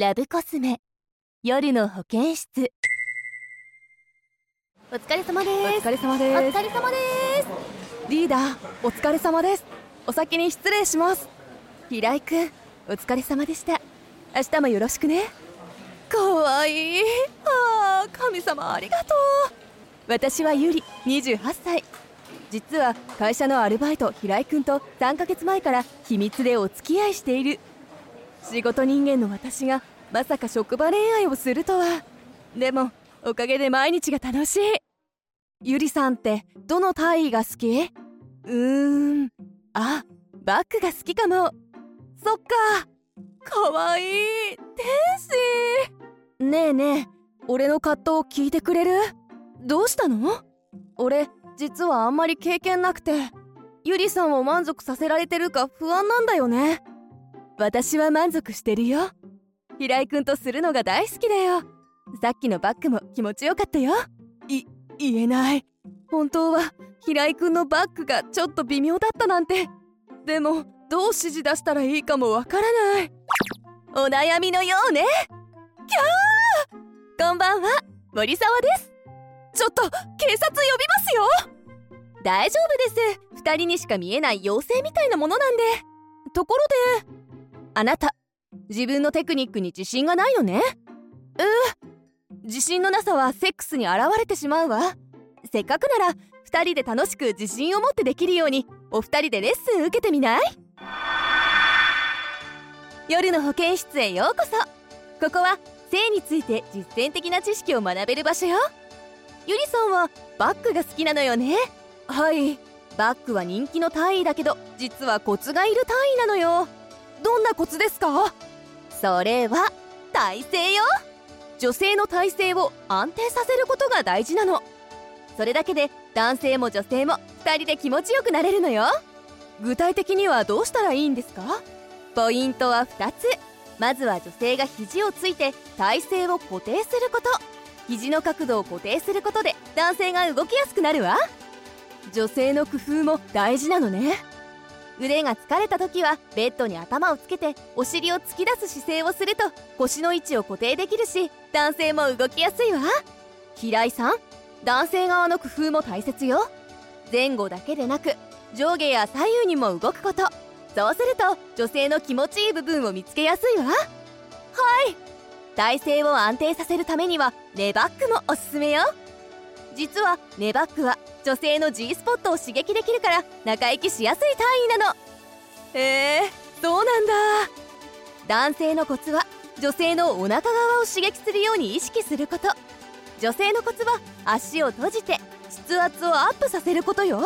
ラブコスメ。夜の保健室。お疲れ様です。お疲れ様おです。疲れ様です。リーダーお疲れ様です。お先に失礼します。平井くんお疲れ様でした。明日もよろしくね。かわいい。あー神様ありがと私はゆり28歳。実は会社のアルバイト平井くんと3ヶ月前から秘密でお付き合いしている仕事人間の私がまさか職場恋愛をするとは。でもおかげで毎日が楽しい。ゆりさんってどの体位が好き？うーん。あバッグが好きかも。そっか。かわいい天使。ねえねえ俺の葛藤を聞いてくれる？どうしたの？俺実はあんまり経験なくて。ゆりさんを満足させられてるか不安なんだよね。私は満足してるよ。平井くんとするのが大好きだよ。さっきのバッグも気持ちよかったよ。い言えない。本当は平井くんのバッグがちょっと微妙だったなんて。でもどう指示出したらいいかもわからない。お悩みのようね。キャー！こんばんは。森沢です。ちょっと警察呼びますよ。大丈夫です。二人にしか見えない妖精みたいなものなんで。ところであなた自分のテクニックに自信がないのね？うー自信のなさはセックスに現れてしまうわ。せっかくなら二人で楽しく自信を持ってできるようにお二人でレッスン受けてみない？夜の保健室へようこそ。ここは性について実践的な知識を学べる場所よ。ゆりさんはバッグが好きなのよね。はい。バッグは人気の単位だけど実はコツがいる単位なのよ。どんなコツですか？それは体勢よ。女性の体勢を安定させることが大事なの。それだけで男性も女性も2人で気持ちよくなれるのよ。具体的にはどうしたらいいんですか？ポイントは2つ。まずは女性が肘をついて体勢を固定すること。肘の角度を固定することで男性が動きやすくなるわ。女性の工夫も大事なのね。腕が疲れた時はベッドに頭をつけてお尻を突き出す姿勢をすると腰の位置を固定できるし男性も動きやすいわ。平井さん男性側の工夫も大切よ。前後だけでなく上下や左右にも動くこと。そうすると女性の気持ちいい部分を見つけやすいわ。はい。体勢を安定させるためにはネバックもおすすめよ。実はネバックは女性の G スポットを刺激できるから仲良きしやすい単位なの。へえそうなんだ。男性のコツは女性のお腹側を刺激するように意識すること。女性のコツは足を閉じて筆圧をアップさせることよ。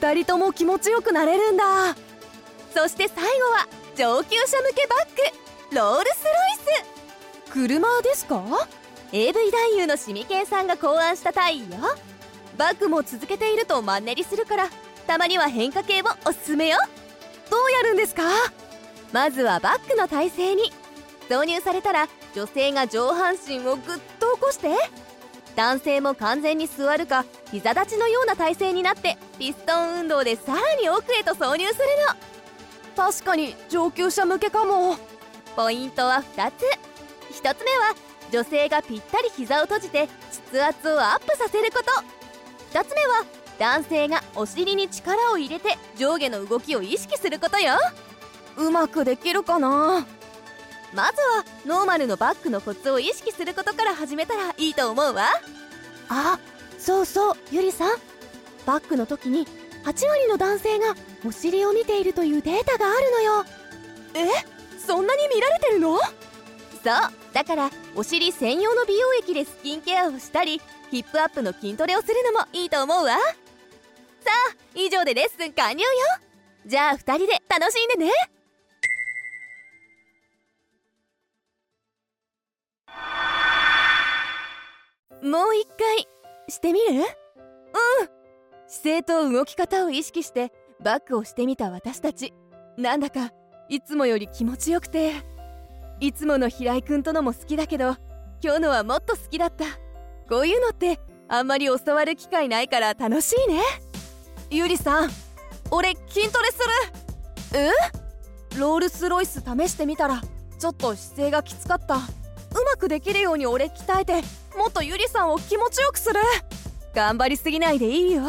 2人とも気持ちよくなれるんだ。そして最後は上級者向けバッグ。ロールスロイス。車ですか？AV 男優のシミケンさんが考案した単位よバッグも続けているとマンネリするからたまには変化系もおすすめよ。どうやるんですか？まずはバッグの体勢に。導入されたら女性が上半身をぐっと起こして男性も完全に座るか膝立ちのような体勢になってピストン運動でさらに奥へと挿入するの。確かに上級者向けかも。ポイントは2つ。1つ目は女性がぴったり膝を閉じて筆圧をアップさせること2つ目は男性がお尻に力を入れて上下の動きを意識することよ。うまくできるかな？まずはノーマルのバッグのコツを意識することから始めたらいいと思うわ。あそうそうゆりさん。バッグの時に8割の男性がお尻を見ているというデータがあるのよ。えそんなに見られてるの？そう。だからお尻専用の美容液でスキンケアをしたりヒップアップの筋トレをするのもいいと思うわ。さあ以上でレッスン完了よ。じゃあ2人で楽しんでね。もう一回してみる？うん。姿勢と動き方を意識してバックをしてみた私たち。なんだかいつもより気持ちよくて。いつもの平井くんとのも好きだけど今日のはもっと好きだった。こういうのってあんまり教わる機会ないから楽しいね。ゆりさん俺筋トレする。え？ロールスロイス試してみたらちょっと姿勢がきつかった。うまくできるように俺鍛えてもっとゆりさんを気持ちよくする。頑張りすぎないでいいよ。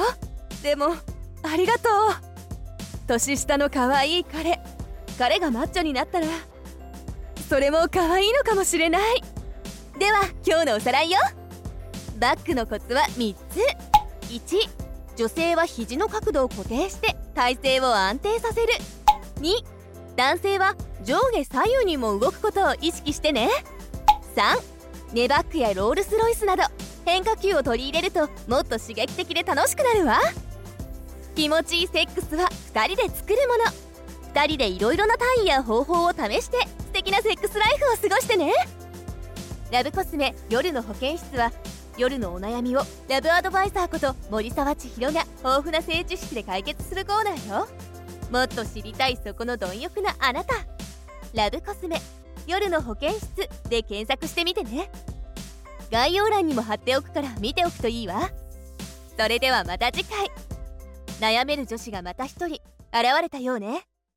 でもありがとう。年下の可愛い彼。彼がマッチョになったらそれも可愛いのかもしれない。では今日のおさらいよ。バックのコツは3つ。1女性は肘の角度を固定して体勢を安定させる。2男性は上下左右にも動くことを意識してね。3ネバックやロールスロイスなど変化球を取り入れるともっと刺激的で楽しくなるわ。気持ちいいセックスは2人で作るもの。2人でいろいろな単位や方法を試して素敵なセックスライフを過ごしてね。ラブコスメ夜の保健室は夜のお悩みをラブアドバイザーこと森沢千尋が豊富な性知識で解決するコーナーよ。もっと知りたいそこの貪欲なあなた。ラブコスメ夜の保健室で検索してみてね。概要欄にも貼っておくから見ておくといいわ。それではまた次回。悩める女子がまた一人現れたようね。